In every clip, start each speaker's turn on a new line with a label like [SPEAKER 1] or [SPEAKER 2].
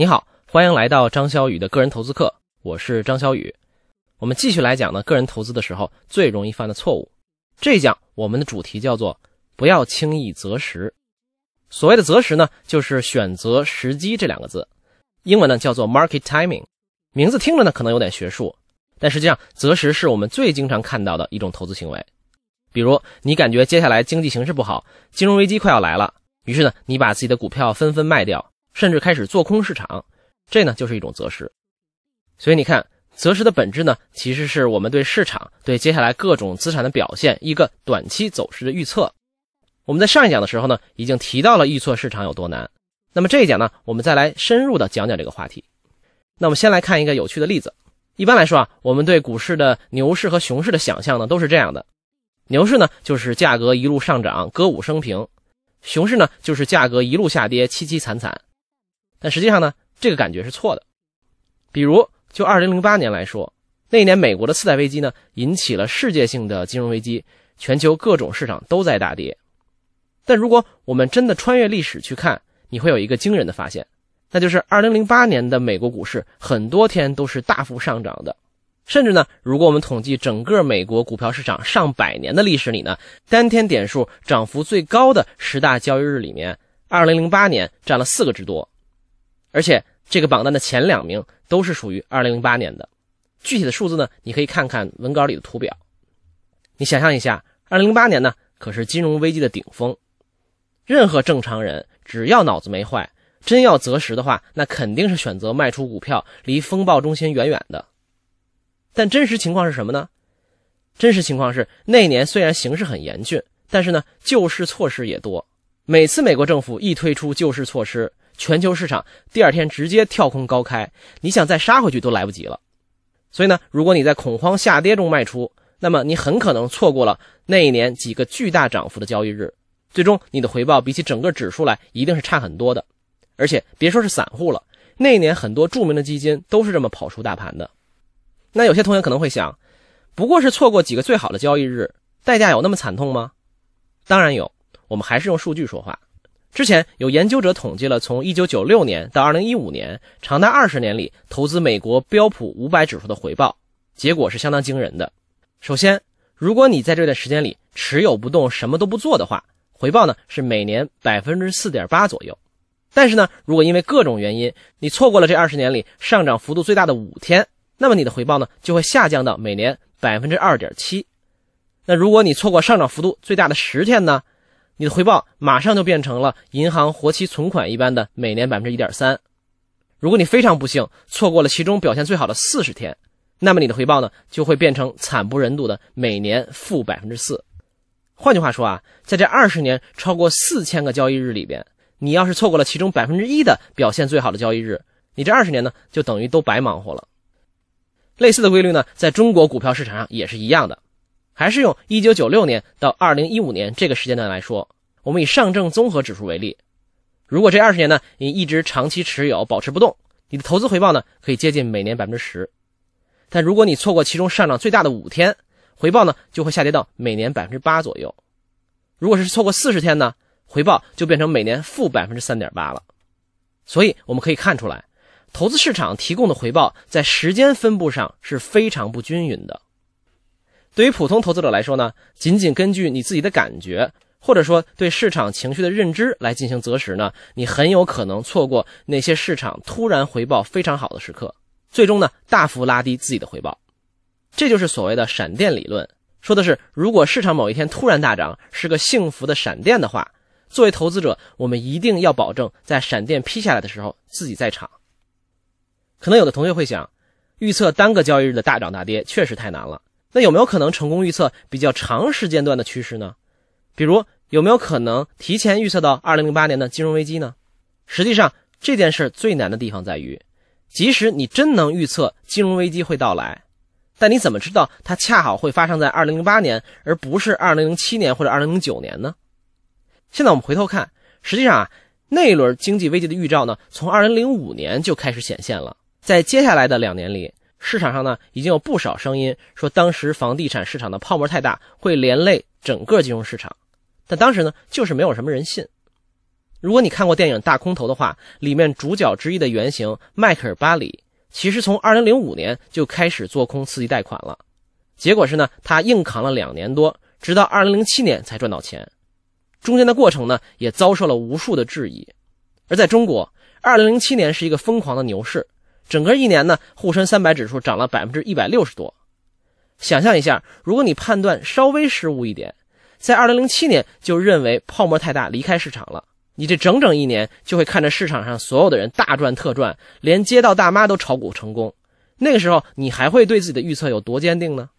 [SPEAKER 1] 你好，欢迎来到张小雨的个人投资课，我是张小雨。我们继续来讲呢，个人投资的时候最容易犯的错误。这一讲我们的主题叫做不要轻易择时。所谓的择时呢，就是选择时机这两个字，英文呢叫做 market timing。名字听着呢可能有点学术，但实际上择时是我们最经常看到的一种投资行为。比如你感觉接下来经济形势不好，金融危机快要来了，于是呢你把自己的股票纷纷卖掉。甚至开始做空市场，这呢就是一种择时。所以你看，择时的本质呢，其实是我们对市场、对接下来各种资产的表现一个短期走势的预测。我们在上一讲的时候呢，已经提到了预测市场有多难。那么这一讲呢，我们再来深入的讲讲这个话题。那我们先来看一个有趣的例子。一般来说啊，我们对股市的牛市和熊市的想象呢，都是这样的：牛市呢，就是价格一路上涨，歌舞升平；熊市呢，就是价格一路下跌，凄凄惨惨。但实际上呢，这个感觉是错的。比如，就2008年来说，那一年美国的次贷危机呢，引起了世界性的金融危机，全球各种市场都在大跌。但如果我们真的穿越历史去看，你会有一个惊人的发现，那就是2008年的美国股市很多天都是大幅上涨的。甚至呢，如果我们统计整个美国股票市场上百年的历史里呢，单天点数涨幅最高的十大交易日里面，2008年占了四个之多。而且这个榜单的前两名都是属于2008年的，具体的数字呢，你可以看看文稿里的图表。你想象一下，2008年呢可是金融危机的顶峰，任何正常人只要脑子没坏，真要择时的话，那肯定是选择卖出股票，离风暴中心远远的。但真实情况是什么呢？真实情况是那年虽然形势很严峻，但是呢救市措施也多，每次美国政府一推出救市措施。全球市场第二天直接跳空高开，你想再杀回去都来不及了。所以呢，如果你在恐慌下跌中卖出，那么你很可能错过了那一年几个巨大涨幅的交易日，最终你的回报比起整个指数来一定是差很多的。而且别说是散户了，那一年很多著名的基金都是这么跑出大盘的。那有些同学可能会想，不过是错过几个最好的交易日，代价有那么惨痛吗？当然有，我们还是用数据说话。之前有研究者统计了从1996年到2015年长达二十年里投资美国标普五百指数的回报，结果是相当惊人的。首先，如果你在这段时间里持有不动，什么都不做的话，回报呢是每年百分之四点八左右。但是呢，如果因为各种原因你错过了这二十年里上涨幅度最大的五天，那么你的回报呢就会下降到每年百分之二点七。那如果你错过上涨幅度最大的十天呢？你的回报马上就变成了银行活期存款一般的每年百分之一点三。如果你非常不幸错过了其中表现最好的四十天，那么你的回报呢就会变成惨不忍睹的每年负百分之四。换句话说啊，在这二十年超过四千个交易日里边，你要是错过了其中百分之一的表现最好的交易日，你这二十年呢就等于都白忙活了。类似的规律呢，在中国股票市场上也是一样的。还是用一九九六年到二零一五年这个时间段来说，我们以上证综合指数为例，如果这二十年呢，你一直长期持有，保持不动，你的投资回报呢，可以接近每年百分之十。但如果你错过其中上涨最大的五天，回报呢，就会下跌到每年百分之八左右。如果是错过四十天呢，回报就变成每年负百分之三点八了。所以我们可以看出来，投资市场提供的回报在时间分布上是非常不均匀的。对于普通投资者来说呢，仅仅根据你自己的感觉，或者说对市场情绪的认知来进行择时呢，你很有可能错过那些市场突然回报非常好的时刻，最终呢大幅拉低自己的回报。这就是所谓的闪电理论，说的是如果市场某一天突然大涨，是个幸福的闪电的话，作为投资者，我们一定要保证在闪电劈下来的时候自己在场。可能有的同学会想，预测单个交易日的大涨大跌确实太难了。那有没有可能成功预测比较长时间段的趋势呢？比如有没有可能提前预测到2008年的金融危机呢？实际上这件事最难的地方在于，即使你真能预测金融危机会到来，但你怎么知道它恰好会发生在2008年，而不是2007年或者2009年呢？现在我们回头看，实际上啊，那一轮经济危机的预兆呢，从2005年就开始显现了，在接下来的两年里。市场上呢，已经有不少声音说，当时房地产市场的泡沫太大，会连累整个金融市场。但当时呢，就是没有什么人信。如果你看过电影《大空头》的话，里面主角之一的原型迈克尔·巴里，其实从2005年就开始做空刺激贷款了。结果是呢，他硬扛了两年多，直到2007年才赚到钱。中间的过程呢，也遭受了无数的质疑。而在中国，2007年是一个疯狂的牛市，整个一年呢，沪深三百指数涨了百分之一百六十多。想象一下，如果你判断稍微失误一点，在2007年就认为泡沫太大离开市场了。你这整整一年就会看着市场上所有的人大赚特赚，连街道大妈都炒股成功。那个时候你还会对自己的预测有多坚定呢？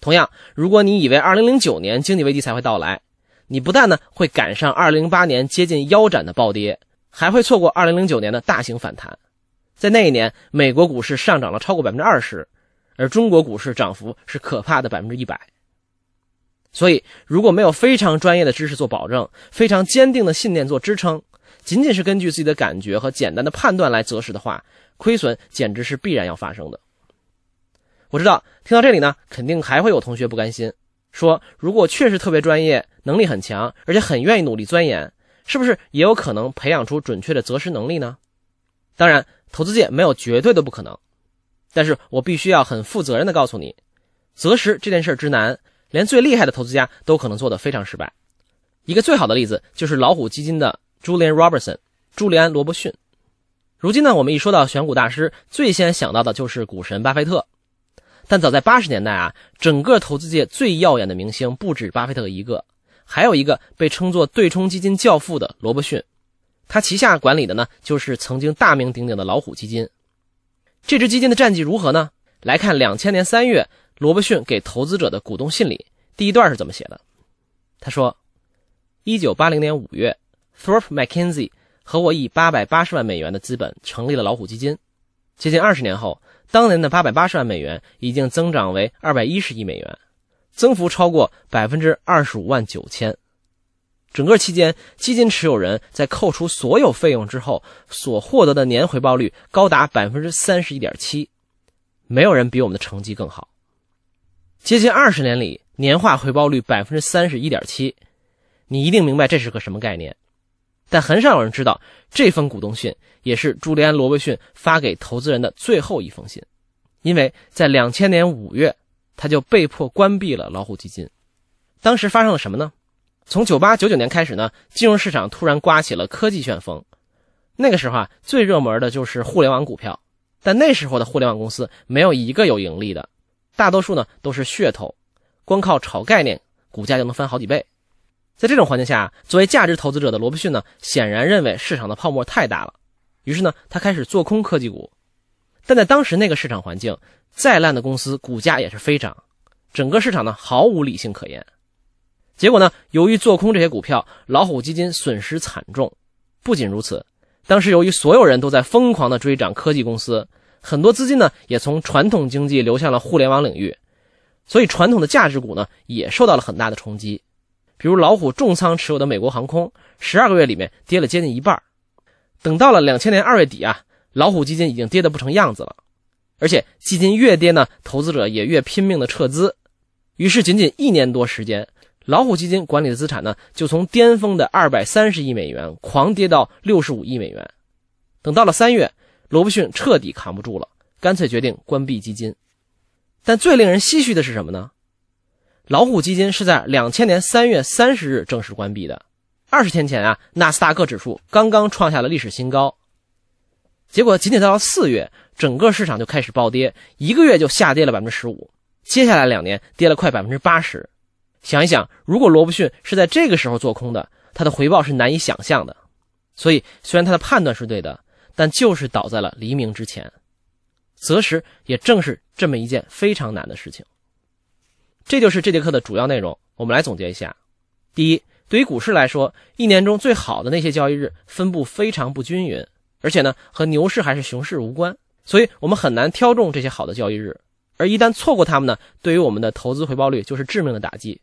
[SPEAKER 1] 同样，如果你以为2009年经济危机才会到来，你不但呢会赶上2008年接近腰斩的暴跌，还会错过2009年的大型反弹。在那一年，美国股市上涨了超过百分之二十，而中国股市涨幅是可怕的百分之一百。所以，如果没有非常专业的知识做保证，非常坚定的信念做支撑，仅仅是根据自己的感觉和简单的判断来择时的话，亏损简直是必然要发生的。我知道，听到这里呢，肯定还会有同学不甘心，说如果确实特别专业，能力很强，而且很愿意努力钻研，是不是也有可能培养出准确的择时能力呢？当然，投资界没有绝对的不可能，但是我必须要很负责任的告诉你，择时这件事之难。连最厉害的投资家都可能做得非常失败。一个最好的例子就是老虎基金的 Julian Robertson，朱利安·罗伯逊。如今呢，我们一说到选股大师，最先想到的就是股神巴菲特。但早在八十年代啊，整个投资界最耀眼的明星不止巴菲特一个，还有一个被称作对冲基金教父的罗伯逊。他旗下管理的呢，就是曾经大名鼎鼎的老虎基金。这支基金的战绩如何呢？来看两千年三月。罗伯逊给投资者的股东信里，第一段是怎么写的？他说：“一九八零年五月，Thorpe Mackenzie 和我以八百八十万美元的资本成立了老虎基金。接近二十年后，当年的八百八十万美元已经增长为二百一十亿美元，增幅超过百分之二十五万九千。整个期间，基金持有人在扣除所有费用之后所获得的年回报率高达百分之三十一点七。没有人比我们的成绩更好。”接近二十年里，年化回报率百分之三十一点七，你一定明白这是个什么概念。但很少有人知道，这封股东信也是朱利安·罗伯逊发给投资人的最后一封信，因为在两千年五月，他就被迫关闭了老虎基金。当时发生了什么呢？从九八九九年开始呢，金融市场突然刮起了科技旋风。那个时候啊，最热门的就是互联网股票，但那时候的互联网公司没有一个有盈利的。大多数呢都是噱头，光靠炒概念，股价就能翻好几倍。在这种环境下，作为价值投资者的罗伯逊呢，显然认为市场的泡沫太大了，于是呢，他开始做空科技股。但在当时那个市场环境，再烂的公司股价也是飞涨，整个市场呢毫无理性可言。结果呢，由于做空这些股票，老虎基金损失惨重。不仅如此，当时由于所有人都在疯狂的追涨科技公司。很多资金呢也从传统经济流向了互联网领域，所以传统的价值股呢也受到了很大的冲击。比如老虎重仓持有的美国航空，十二个月里面跌了接近一半。等到了两千年二月底啊，老虎基金已经跌得不成样子了。而且基金越跌呢，投资者也越拼命的撤资。于是仅仅一年多时间，老虎基金管理的资产呢就从巅峰的二百三十亿美元狂跌到六十五亿美元。等到了三月。罗伯逊彻底扛不住了，干脆决定关闭基金。但最令人唏嘘的是什么呢？老虎基金是在两千年三月三十日正式关闭的。二十天前啊，纳斯达克指数刚刚创下了历史新高。结果仅仅到了四月，整个市场就开始暴跌，一个月就下跌了百分之十五。接下来两年跌了快百分之八十。想一想，如果罗伯逊是在这个时候做空的，他的回报是难以想象的。所以，虽然他的判断是对的。但就是倒在了黎明之前，择时也正是这么一件非常难的事情。这就是这节课的主要内容。我们来总结一下：第一，对于股市来说，一年中最好的那些交易日分布非常不均匀，而且呢和牛市还是熊市无关，所以我们很难挑中这些好的交易日。而一旦错过它们呢，对于我们的投资回报率就是致命的打击。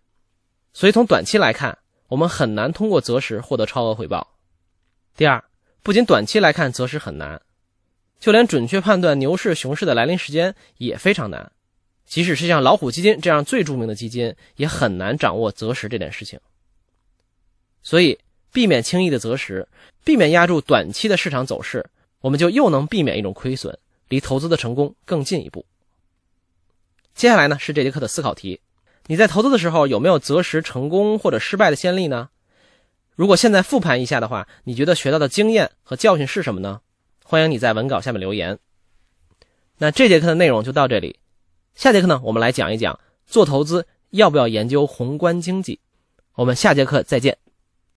[SPEAKER 1] 所以从短期来看，我们很难通过择时获得超额回报。第二。不仅短期来看择时很难，就连准确判断牛市、熊市的来临时间也非常难。即使是像老虎基金这样最著名的基金，也很难掌握择时这件事情。所以，避免轻易的择时，避免压住短期的市场走势，我们就又能避免一种亏损，离投资的成功更进一步。接下来呢是这节课的思考题：你在投资的时候有没有择时成功或者失败的先例呢？如果现在复盘一下的话，你觉得学到的经验和教训是什么呢？欢迎你在文稿下面留言。那这节课的内容就到这里，下节课呢我们来讲一讲做投资要不要研究宏观经济。我们下节课再见。